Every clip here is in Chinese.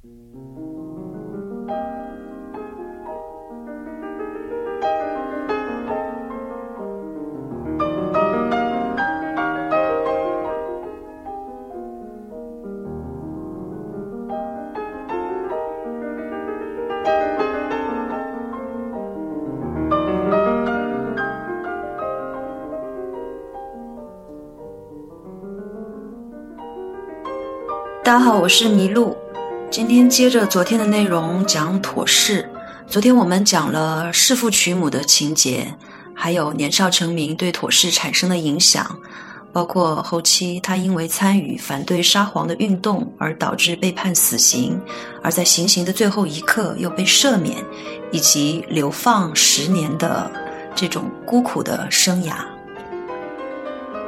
大家好，我是麋鹿。今天接着昨天的内容讲妥适。昨天我们讲了弑父娶母的情节，还有年少成名对妥适产生的影响，包括后期他因为参与反对沙皇的运动而导致被判死刑，而在行刑的最后一刻又被赦免，以及流放十年的这种孤苦的生涯。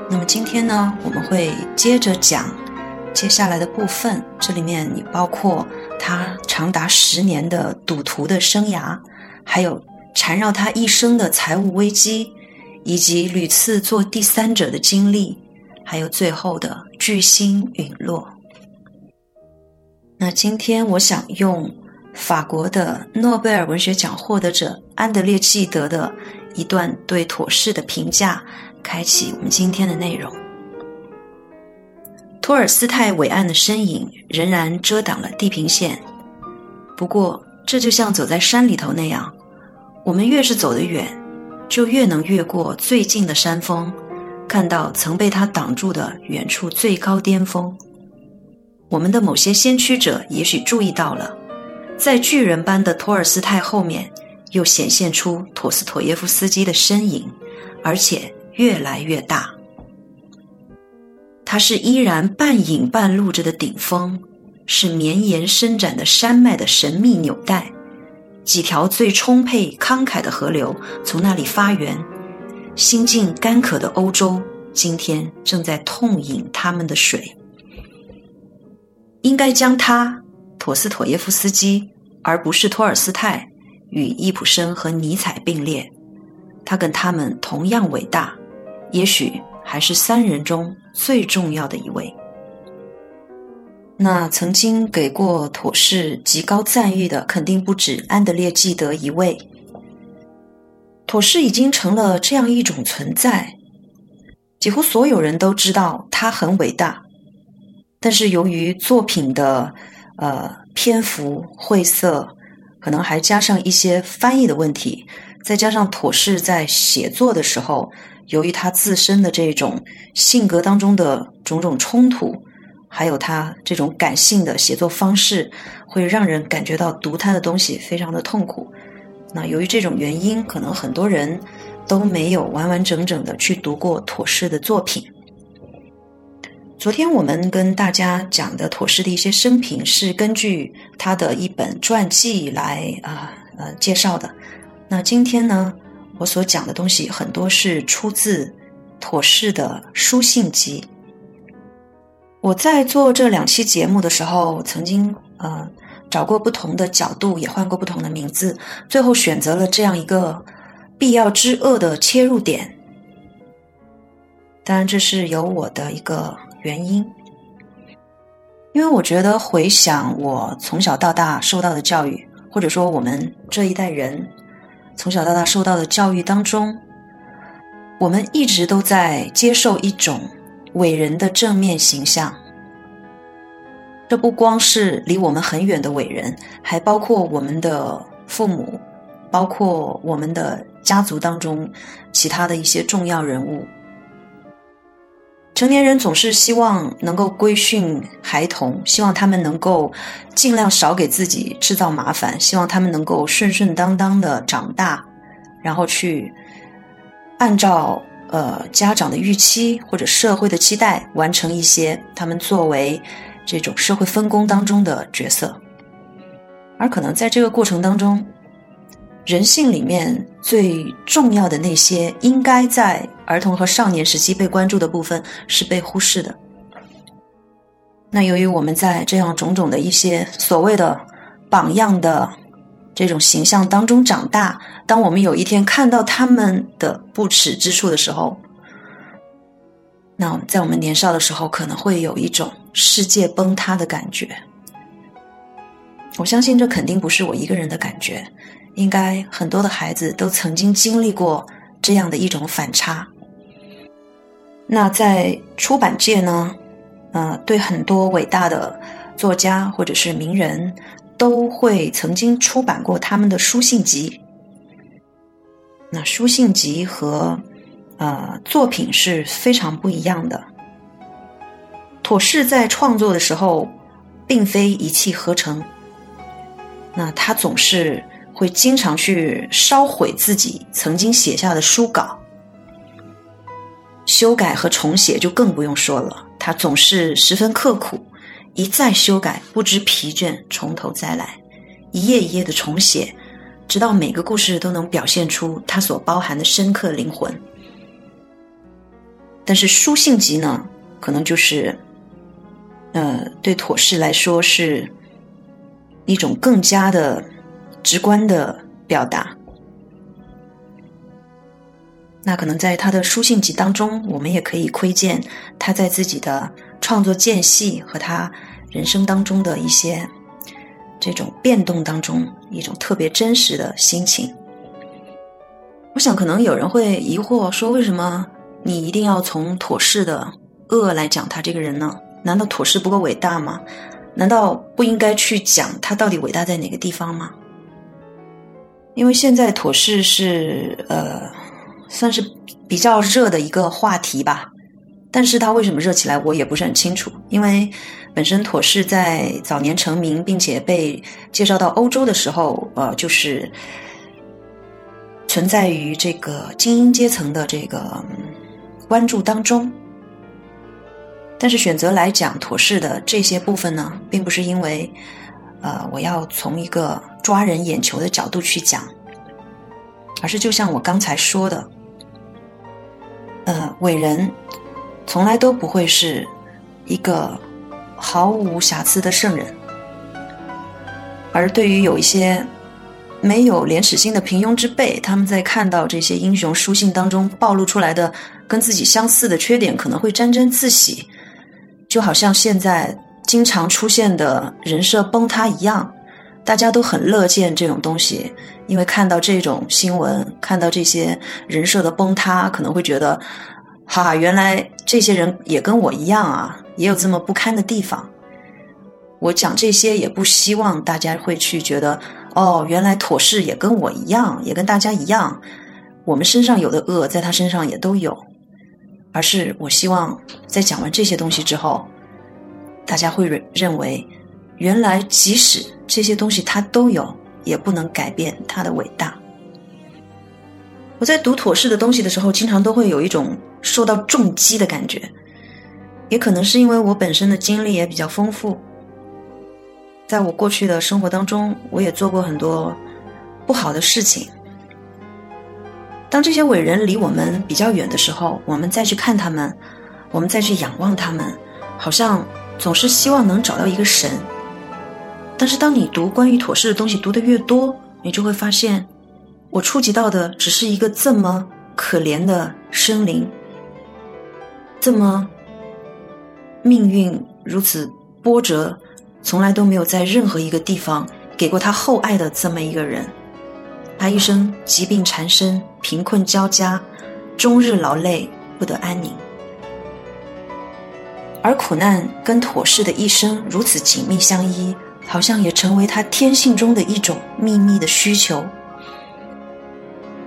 那么今天呢，我们会接着讲。接下来的部分，这里面也包括他长达十年的赌徒的生涯，还有缠绕他一生的财务危机，以及屡次做第三者的经历，还有最后的巨星陨落。那今天我想用法国的诺贝尔文学奖获得者安德烈·纪德的一段对妥适的评价，开启我们今天的内容。托尔斯泰伟岸的身影仍然遮挡了地平线，不过这就像走在山里头那样，我们越是走得远，就越能越过最近的山峰，看到曾被他挡住的远处最高巅峰。我们的某些先驱者也许注意到了，在巨人般的托尔斯泰后面，又显现出陀思妥耶夫斯基的身影，而且越来越大。它是依然半隐半露着的顶峰，是绵延伸展的山脉的神秘纽带，几条最充沛慷慨的河流从那里发源，心境干渴的欧洲今天正在痛饮他们的水。应该将他，陀思妥耶夫斯基，而不是托尔斯泰，与易卜生和尼采并列，他跟他们同样伟大，也许还是三人中。最重要的一位，那曾经给过妥氏极高赞誉的，肯定不止安德烈·纪德一位。妥氏已经成了这样一种存在，几乎所有人都知道他很伟大，但是由于作品的呃篇幅晦涩，可能还加上一些翻译的问题，再加上妥氏在写作的时候。由于他自身的这种性格当中的种种冲突，还有他这种感性的写作方式，会让人感觉到读他的东西非常的痛苦。那由于这种原因，可能很多人都没有完完整整的去读过妥氏的作品。昨天我们跟大家讲的妥适的一些生平，是根据他的一本传记来啊呃介绍的。那今天呢？我所讲的东西很多是出自妥适的书信集。我在做这两期节目的时候，曾经呃找过不同的角度，也换过不同的名字，最后选择了这样一个必要之恶的切入点。当然，这是有我的一个原因，因为我觉得回想我从小到大受到的教育，或者说我们这一代人。从小到大受到的教育当中，我们一直都在接受一种伟人的正面形象。这不光是离我们很远的伟人，还包括我们的父母，包括我们的家族当中其他的一些重要人物。成年人总是希望能够规训孩童，希望他们能够尽量少给自己制造麻烦，希望他们能够顺顺当当的长大，然后去按照呃家长的预期或者社会的期待完成一些他们作为这种社会分工当中的角色，而可能在这个过程当中。人性里面最重要的那些，应该在儿童和少年时期被关注的部分是被忽视的。那由于我们在这样种种的一些所谓的榜样的这种形象当中长大，当我们有一天看到他们的不耻之处的时候，那在我们年少的时候可能会有一种世界崩塌的感觉。我相信这肯定不是我一个人的感觉，应该很多的孩子都曾经经历过这样的一种反差。那在出版界呢，呃，对很多伟大的作家或者是名人，都会曾经出版过他们的书信集。那书信集和呃作品是非常不一样的。妥适在创作的时候，并非一气呵成。那他总是会经常去烧毁自己曾经写下的书稿，修改和重写就更不用说了。他总是十分刻苦，一再修改，不知疲倦，从头再来，一页一页的重写，直到每个故事都能表现出它所包含的深刻灵魂。但是书信集呢，可能就是，呃，对妥适来说是。一种更加的直观的表达。那可能在他的书信集当中，我们也可以窥见他在自己的创作间隙和他人生当中的一些这种变动当中一种特别真实的心情。我想，可能有人会疑惑说：为什么你一定要从妥适的恶来讲他这个人呢？难道妥适不够伟大吗？难道不应该去讲他到底伟大在哪个地方吗？因为现在妥适是呃，算是比较热的一个话题吧。但是它为什么热起来，我也不是很清楚。因为本身妥适在早年成名，并且被介绍到欧洲的时候，呃，就是存在于这个精英阶层的这个关注当中。但是选择来讲妥适的这些部分呢，并不是因为，呃，我要从一个抓人眼球的角度去讲，而是就像我刚才说的，呃，伟人从来都不会是一个毫无瑕疵的圣人，而对于有一些没有廉耻心的平庸之辈，他们在看到这些英雄书信当中暴露出来的跟自己相似的缺点，可能会沾沾自喜。就好像现在经常出现的人设崩塌一样，大家都很乐见这种东西，因为看到这种新闻，看到这些人设的崩塌，可能会觉得，哈，原来这些人也跟我一样啊，也有这么不堪的地方。我讲这些也不希望大家会去觉得，哦，原来妥适也跟我一样，也跟大家一样，我们身上有的恶，在他身上也都有。而是我希望在讲完这些东西之后，大家会认认为，原来即使这些东西它都有，也不能改变它的伟大。我在读妥适的东西的时候，经常都会有一种受到重击的感觉，也可能是因为我本身的经历也比较丰富，在我过去的生活当中，我也做过很多不好的事情。当这些伟人离我们比较远的时候，我们再去看他们，我们再去仰望他们，好像总是希望能找到一个神。但是当你读关于妥适的东西读的越多，你就会发现，我触及到的只是一个这么可怜的生灵，这么命运如此波折，从来都没有在任何一个地方给过他厚爱的这么一个人。他一生疾病缠身，贫困交加，终日劳累，不得安宁。而苦难跟妥适的一生如此紧密相依，好像也成为他天性中的一种秘密的需求。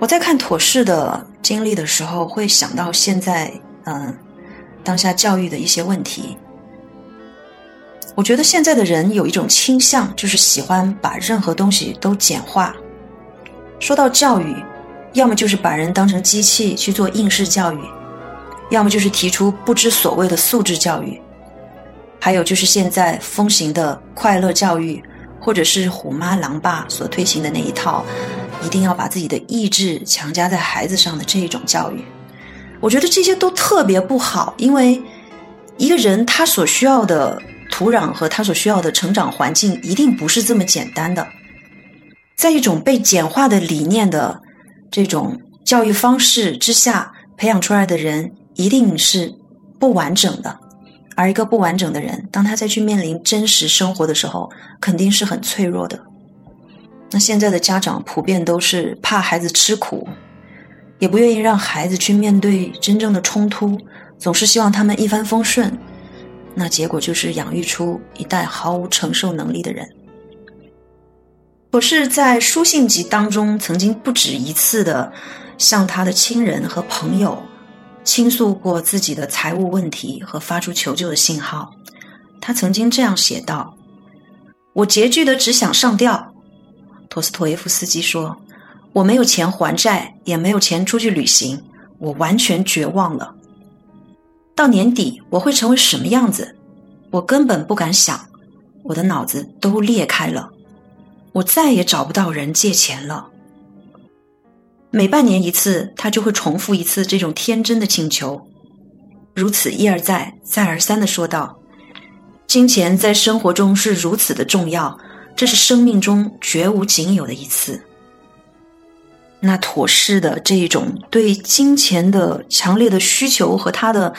我在看妥适的经历的时候，会想到现在嗯当下教育的一些问题。我觉得现在的人有一种倾向，就是喜欢把任何东西都简化。说到教育，要么就是把人当成机器去做应试教育，要么就是提出不知所谓的素质教育，还有就是现在风行的快乐教育，或者是虎妈狼爸所推行的那一套，一定要把自己的意志强加在孩子上的这一种教育。我觉得这些都特别不好，因为一个人他所需要的土壤和他所需要的成长环境，一定不是这么简单的。在一种被简化的理念的这种教育方式之下培养出来的人，一定是不完整的，而一个不完整的人，当他再去面临真实生活的时候，肯定是很脆弱的。那现在的家长普遍都是怕孩子吃苦，也不愿意让孩子去面对真正的冲突，总是希望他们一帆风顺。那结果就是养育出一代毫无承受能力的人。我是在书信集当中曾经不止一次的向他的亲人和朋友。倾诉过自己的财务问题和发出求救的信号，他曾经这样写道：“我拮据的只想上吊。”托斯托耶夫斯基说：“我没有钱还债，也没有钱出去旅行，我完全绝望了。到年底我会成为什么样子？我根本不敢想，我的脑子都裂开了，我再也找不到人借钱了。”每半年一次，他就会重复一次这种天真的请求，如此一而再、再而三的说道：“金钱在生活中是如此的重要，这是生命中绝无仅有的一次。”那妥适的这一种对金钱的强烈的需求和他的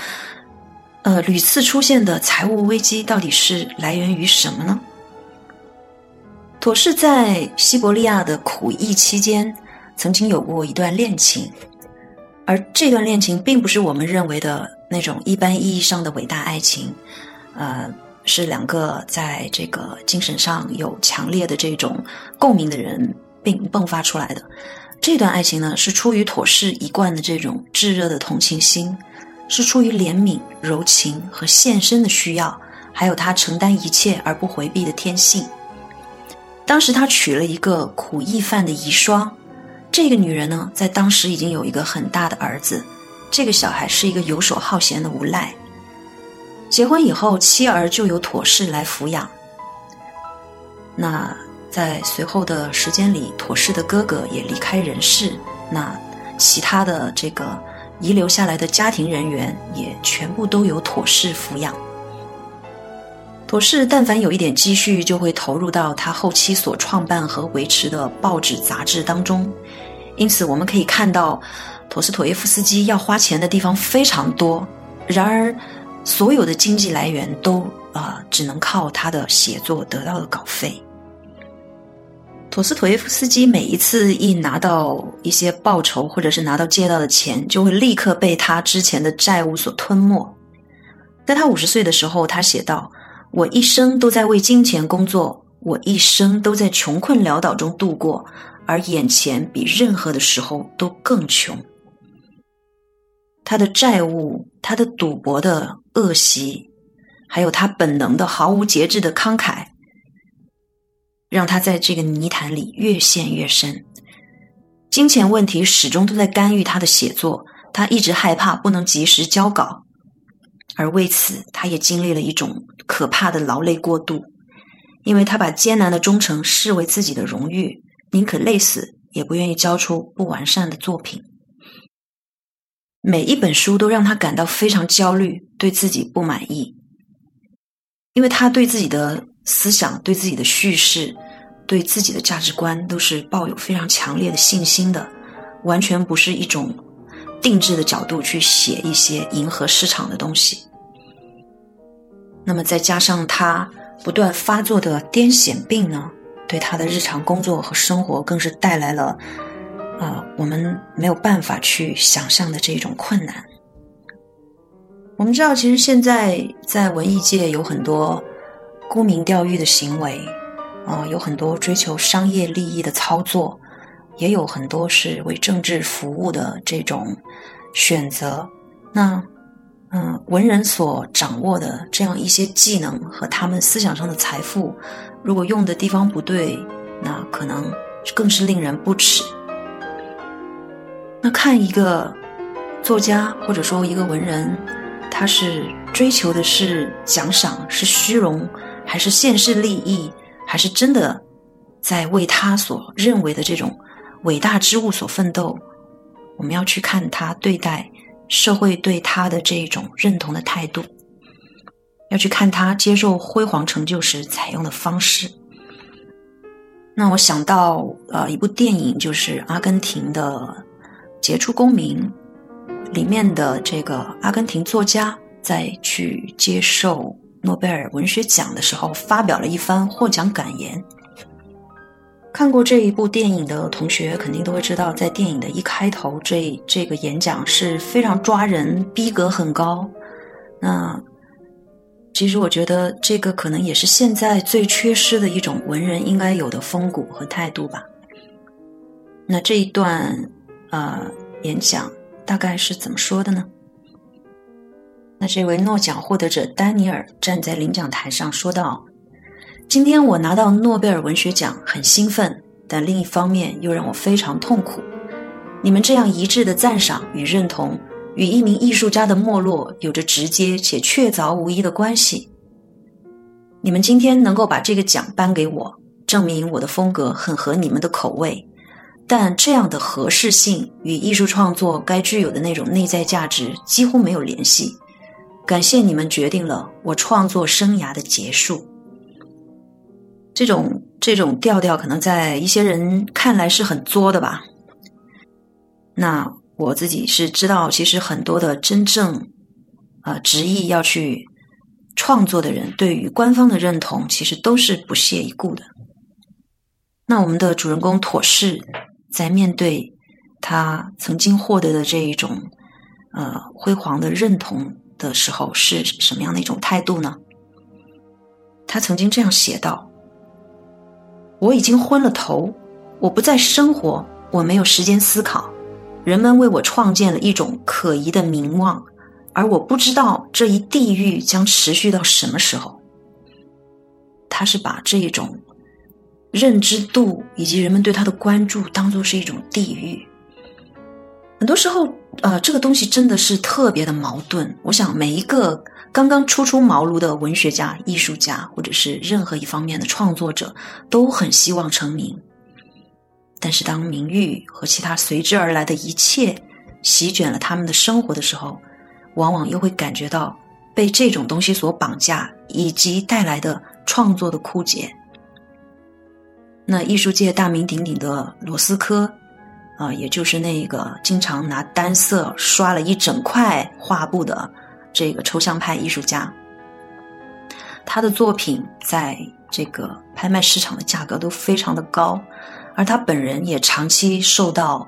呃屡次出现的财务危机，到底是来源于什么呢？妥适在西伯利亚的苦役期间。曾经有过一段恋情，而这段恋情并不是我们认为的那种一般意义上的伟大爱情，呃，是两个在这个精神上有强烈的这种共鸣的人并迸发出来的。这段爱情呢，是出于妥适一贯的这种炙热的同情心，是出于怜悯、柔情和献身的需要，还有他承担一切而不回避的天性。当时他娶了一个苦役犯的遗孀。这个女人呢，在当时已经有一个很大的儿子，这个小孩是一个游手好闲的无赖。结婚以后，妻儿就由妥氏来抚养。那在随后的时间里，妥氏的哥哥也离开人世，那其他的这个遗留下来的家庭人员也全部都由妥氏抚养。妥氏但凡有一点积蓄，就会投入到他后期所创办和维持的报纸杂志当中。因此，我们可以看到，陀思妥耶夫斯基要花钱的地方非常多。然而，所有的经济来源都啊，只能靠他的写作得到的稿费。陀思妥耶夫斯基每一次一拿到一些报酬，或者是拿到借到的钱，就会立刻被他之前的债务所吞没。在他五十岁的时候，他写道：“我一生都在为金钱工作，我一生都在穷困潦倒中度过。”而眼前比任何的时候都更穷，他的债务、他的赌博的恶习，还有他本能的毫无节制的慷慨，让他在这个泥潭里越陷越深。金钱问题始终都在干预他的写作，他一直害怕不能及时交稿，而为此他也经历了一种可怕的劳累过度，因为他把艰难的忠诚视为自己的荣誉。宁可累死，也不愿意交出不完善的作品。每一本书都让他感到非常焦虑，对自己不满意，因为他对自己的思想、对自己的叙事、对自己的价值观都是抱有非常强烈的信心的，完全不是一种定制的角度去写一些迎合市场的东西。那么再加上他不断发作的癫痫病呢？对他的日常工作和生活，更是带来了，呃，我们没有办法去想象的这种困难。我们知道，其实现在在文艺界有很多沽名钓誉的行为，啊，有很多追求商业利益的操作，也有很多是为政治服务的这种选择。那，嗯，文人所掌握的这样一些技能和他们思想上的财富。如果用的地方不对，那可能更是令人不齿。那看一个作家或者说一个文人，他是追求的是奖赏、是虚荣，还是现世利益，还是真的在为他所认为的这种伟大之物所奋斗？我们要去看他对待社会对他的这种认同的态度。要去看他接受辉煌成就时采用的方式。那我想到呃一部电影，就是阿根廷的杰出公民里面的这个阿根廷作家在去接受诺贝尔文学奖的时候，发表了一番获奖感言。看过这一部电影的同学肯定都会知道，在电影的一开头，这这个演讲是非常抓人，逼格很高。那其实我觉得，这个可能也是现在最缺失的一种文人应该有的风骨和态度吧。那这一段呃演讲大概是怎么说的呢？那这位诺奖获得者丹尼尔站在领奖台上说道。今天我拿到诺贝尔文学奖，很兴奋，但另一方面又让我非常痛苦。你们这样一致的赞赏与认同，与一名艺术家的没落有着直接且确凿无疑的关系。你们今天能够把这个奖颁给我，证明我的风格很合你们的口味，但这样的合适性与艺术创作该具有的那种内在价值几乎没有联系。感谢你们决定了我创作生涯的结束。这种这种调调，可能在一些人看来是很作的吧。那我自己是知道，其实很多的真正呃执意要去创作的人，对于官方的认同，其实都是不屑一顾的。那我们的主人公妥氏，在面对他曾经获得的这一种呃辉煌的认同的时候，是什么样的一种态度呢？他曾经这样写道。我已经昏了头，我不再生活，我没有时间思考。人们为我创建了一种可疑的名望，而我不知道这一地狱将持续到什么时候。他是把这一种认知度以及人们对他的关注当做是一种地狱。很多时候，呃，这个东西真的是特别的矛盾。我想每一个。刚刚初出茅庐的文学家、艺术家，或者是任何一方面的创作者，都很希望成名。但是，当名誉和其他随之而来的一切席卷了他们的生活的时候，往往又会感觉到被这种东西所绑架，以及带来的创作的枯竭。那艺术界大名鼎鼎的罗斯科，啊，也就是那个经常拿单色刷了一整块画布的。这个抽象派艺术家，他的作品在这个拍卖市场的价格都非常的高，而他本人也长期受到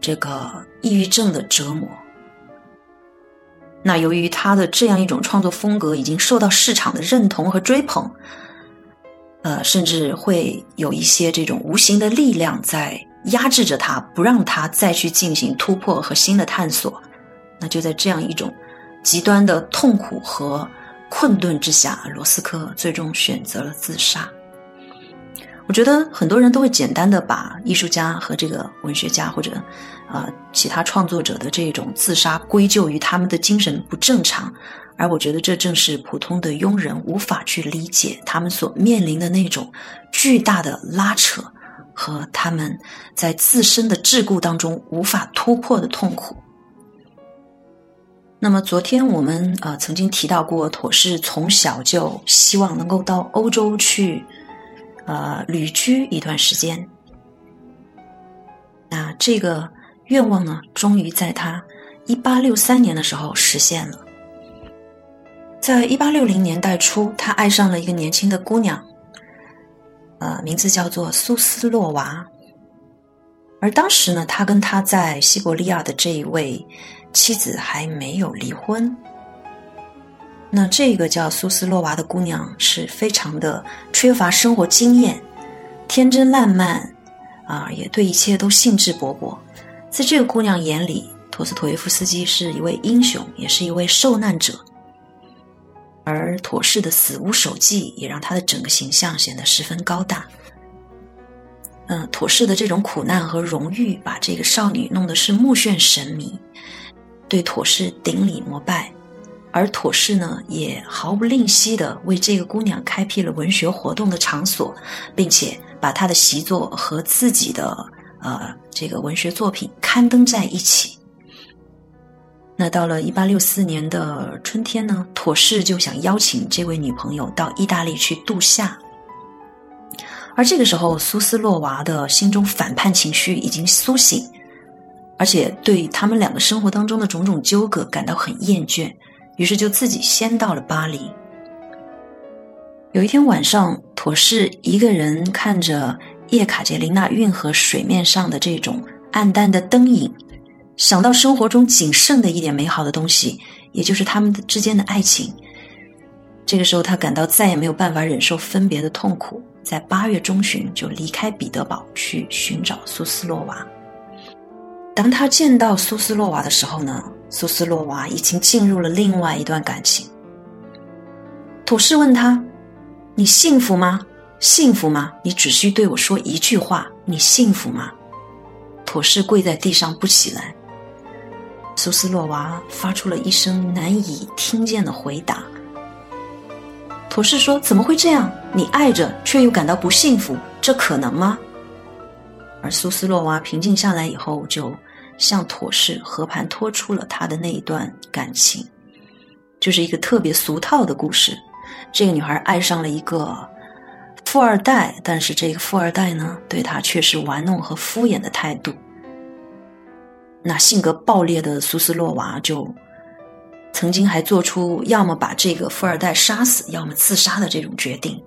这个抑郁症的折磨。那由于他的这样一种创作风格已经受到市场的认同和追捧，呃，甚至会有一些这种无形的力量在压制着他，不让他再去进行突破和新的探索。那就在这样一种。极端的痛苦和困顿之下，罗斯科最终选择了自杀。我觉得很多人都会简单的把艺术家和这个文学家或者啊其他创作者的这种自杀归咎于他们的精神不正常，而我觉得这正是普通的庸人无法去理解他们所面临的那种巨大的拉扯和他们在自身的桎梏当中无法突破的痛苦。那么昨天我们呃曾经提到过，妥氏从小就希望能够到欧洲去，呃旅居一段时间。那这个愿望呢，终于在他一八六三年的时候实现了。在一八六零年代初，他爱上了一个年轻的姑娘，呃，名字叫做苏斯洛娃。而当时呢，他跟他在西伯利亚的这一位。妻子还没有离婚，那这个叫苏斯洛娃的姑娘是非常的缺乏生活经验，天真烂漫，啊，也对一切都兴致勃勃。在这个姑娘眼里，托斯托耶夫斯基是一位英雄，也是一位受难者。而妥氏的死无手记也让他的整个形象显得十分高大。嗯，妥氏的这种苦难和荣誉，把这个少女弄得是目眩神迷。对妥氏顶礼膜拜，而妥氏呢也毫不吝惜的为这个姑娘开辟了文学活动的场所，并且把她的习作和自己的呃这个文学作品刊登在一起。那到了一八六四年的春天呢，妥氏就想邀请这位女朋友到意大利去度夏，而这个时候苏斯洛娃的心中反叛情绪已经苏醒。而且对他们两个生活当中的种种纠葛感到很厌倦，于是就自己先到了巴黎。有一天晚上，妥氏一个人看着叶卡捷琳娜运河水面上的这种暗淡的灯影，想到生活中仅剩的一点美好的东西，也就是他们之间的爱情。这个时候，他感到再也没有办法忍受分别的痛苦，在八月中旬就离开彼得堡去寻找苏斯洛娃。当他见到苏斯洛娃的时候呢，苏斯洛娃已经进入了另外一段感情。土氏问他。你幸福吗？幸福吗？你只需对我说一句话：你幸福吗？土氏跪在地上不起来。苏斯洛娃发出了一声难以听见的回答。土氏说：“怎么会这样？你爱着，却又感到不幸福，这可能吗？”而苏斯洛娃平静下来以后，就向妥氏和盘托出了他的那一段感情，就是一个特别俗套的故事。这个女孩爱上了一个富二代，但是这个富二代呢，对她却是玩弄和敷衍的态度。那性格暴烈的苏斯洛娃就曾经还做出要么把这个富二代杀死，要么自杀的这种决定。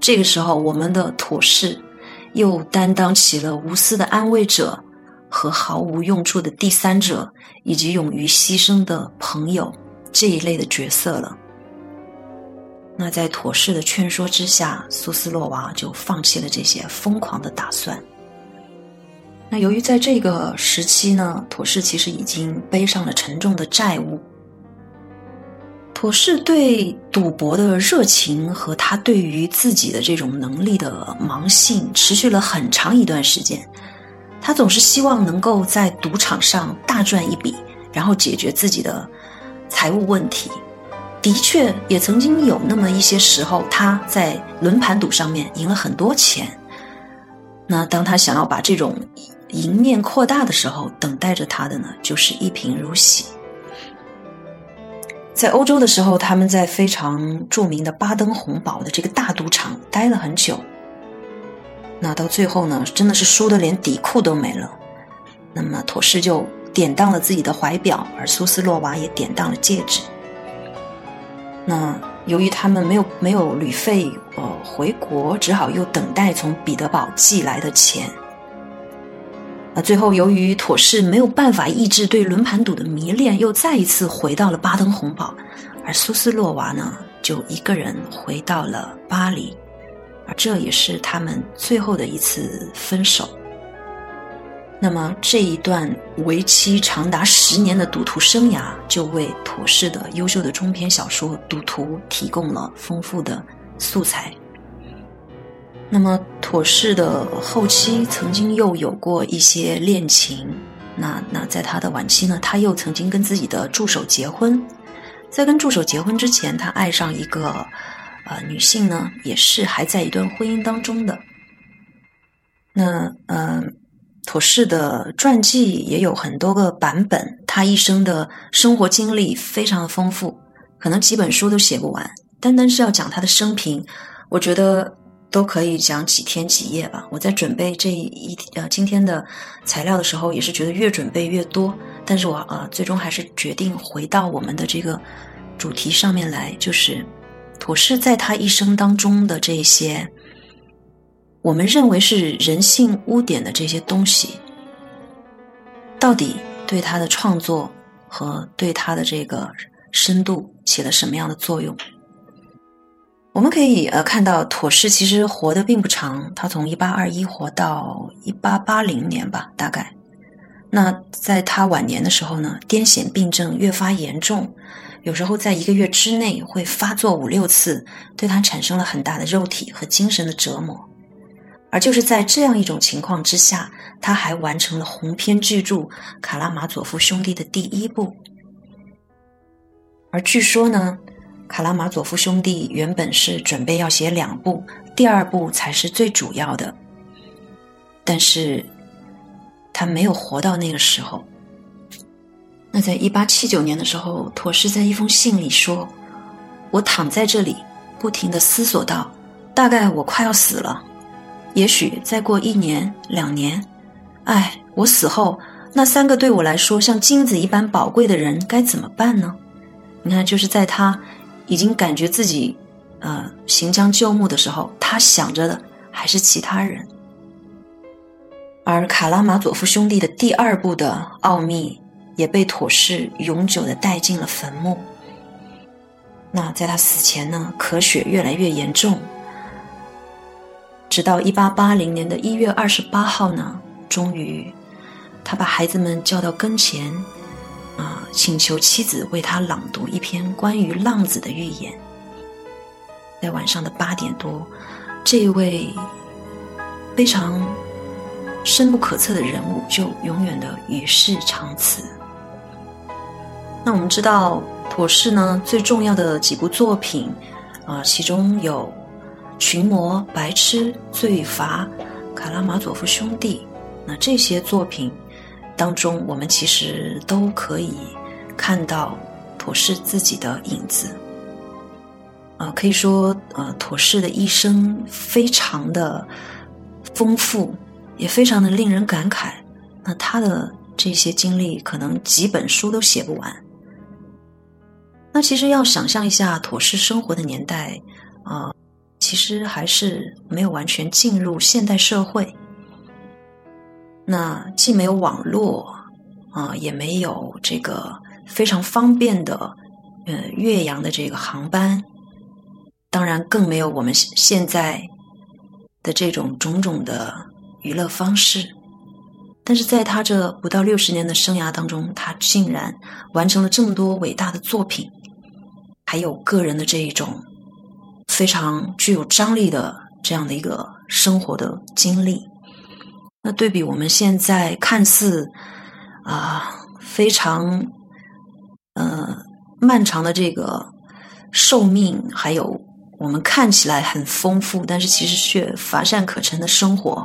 这个时候，我们的妥氏又担当起了无私的安慰者和毫无用处的第三者，以及勇于牺牲的朋友这一类的角色了。那在妥氏的劝说之下，苏斯洛娃就放弃了这些疯狂的打算。那由于在这个时期呢，妥氏其实已经背上了沉重的债务。妥氏对赌博的热情和他对于自己的这种能力的盲信，持续了很长一段时间。他总是希望能够在赌场上大赚一笔，然后解决自己的财务问题。的确，也曾经有那么一些时候，他在轮盘赌上面赢了很多钱。那当他想要把这种赢面扩大的时候，等待着他的呢，就是一贫如洗。在欧洲的时候，他们在非常著名的巴登红堡的这个大赌场待了很久。那到最后呢，真的是输的连底裤都没了。那么妥氏就典当了自己的怀表，而苏斯洛娃也典当了戒指。那由于他们没有没有旅费，呃，回国只好又等待从彼得堡寄来的钱。那最后由于妥氏没有办法抑制对轮盘赌的迷恋，又再一次回到了巴登红堡，而苏斯洛娃呢，就一个人回到了巴黎，这也是他们最后的一次分手。那么这一段为期长达十年的赌徒生涯，就为妥氏的优秀的中篇小说《赌徒》提供了丰富的素材。那么妥氏的后期曾经又有过一些恋情，那那在他的晚期呢，他又曾经跟自己的助手结婚，在跟助手结婚之前，他爱上一个呃女性呢，也是还在一段婚姻当中的。那嗯。妥氏的传记也有很多个版本，他一生的生活经历非常的丰富，可能几本书都写不完。单单是要讲他的生平，我觉得都可以讲几天几夜吧。我在准备这一呃今天的材料的时候，也是觉得越准备越多。但是我呃最终还是决定回到我们的这个主题上面来，就是妥氏在他一生当中的这些。我们认为是人性污点的这些东西，到底对他的创作和对他的这个深度起了什么样的作用？我们可以呃看到，妥氏其实活得并不长，他从一八二一活到一八八零年吧，大概。那在他晚年的时候呢，癫痫病症越发严重，有时候在一个月之内会发作五六次，对他产生了很大的肉体和精神的折磨。而就是在这样一种情况之下，他还完成了鸿篇巨著《卡拉马佐夫兄弟》的第一部。而据说呢，《卡拉马佐夫兄弟》原本是准备要写两部，第二部才是最主要的。但是，他没有活到那个时候。那在一八七九年的时候，陀氏在一封信里说：“我躺在这里，不停的思索道，大概我快要死了。”也许再过一年两年，哎，我死后那三个对我来说像金子一般宝贵的人该怎么办呢？你看，就是在他已经感觉自己呃行将就木的时候，他想着的还是其他人。而卡拉马佐夫兄弟的第二部的奥秘也被妥氏永久的带进了坟墓。那在他死前呢，咳血越来越严重，直到一八八零年的一月二十八号呢，终于他把孩子们叫到跟前，啊，请求妻子为他朗读一篇关于浪子的寓言。在晚上的八点多，这位非常。深不可测的人物就永远的与世长辞。那我们知道，妥氏呢最重要的几部作品，啊，其中有《群魔》《白痴》《罪罚》《卡拉马佐夫兄弟》。那这些作品当中，我们其实都可以看到妥氏自己的影子。啊，可以说，呃，妥氏的一生非常的丰富。也非常的令人感慨，那他的这些经历可能几本书都写不完。其实要想象一下妥氏生活的年代啊，其实还是没有完全进入现代社会。那既没有网络啊，也没有这个非常方便的呃岳阳的这个航班，当然更没有我们现在的这种种种的。娱乐方式，但是在他这不到六十年的生涯当中，他竟然完成了这么多伟大的作品，还有个人的这一种非常具有张力的这样的一个生活的经历。那对比我们现在看似啊非常呃漫长的这个寿命，还有我们看起来很丰富，但是其实却乏善可陈的生活。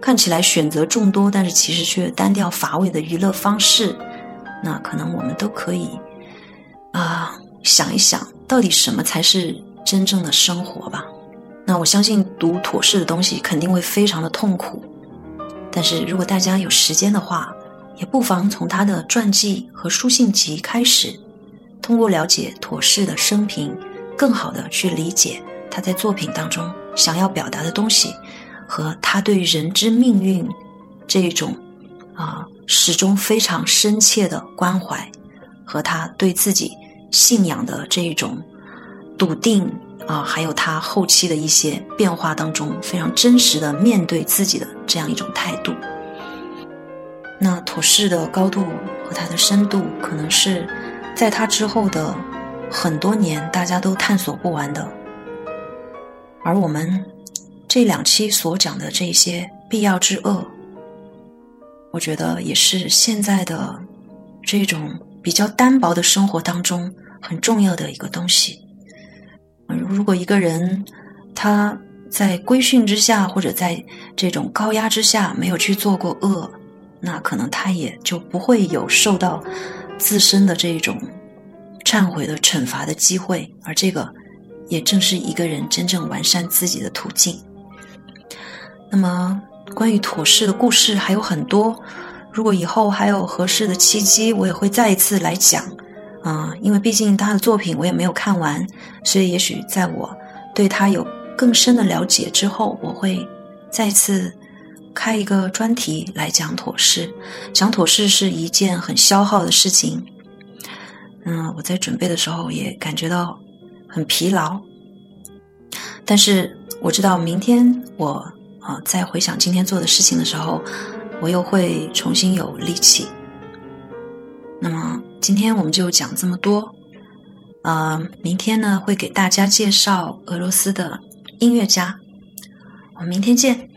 看起来选择众多，但是其实却单调乏味的娱乐方式，那可能我们都可以啊想一想，到底什么才是真正的生活吧？那我相信读妥适的东西肯定会非常的痛苦，但是如果大家有时间的话，也不妨从他的传记和书信集开始，通过了解妥适的生平，更好的去理解他在作品当中想要表达的东西。和他对人之命运这一种啊始终非常深切的关怀，和他对自己信仰的这一种笃定啊，还有他后期的一些变化当中非常真实的面对自己的这样一种态度。那妥氏的高度和他的深度，可能是在他之后的很多年大家都探索不完的，而我们。这两期所讲的这些必要之恶，我觉得也是现在的这种比较单薄的生活当中很重要的一个东西。如果一个人他在规训之下，或者在这种高压之下没有去做过恶，那可能他也就不会有受到自身的这种忏悔的惩罚的机会，而这个也正是一个人真正完善自己的途径。那么，关于妥适的故事还有很多。如果以后还有合适的契机，我也会再一次来讲。啊，因为毕竟他的作品我也没有看完，所以也许在我对他有更深的了解之后，我会再次开一个专题来讲妥适。讲妥适是一件很消耗的事情。嗯，我在准备的时候也感觉到很疲劳，但是我知道明天我。啊，在回想今天做的事情的时候，我又会重新有力气。那么今天我们就讲这么多。呃，明天呢会给大家介绍俄罗斯的音乐家。我们明天见。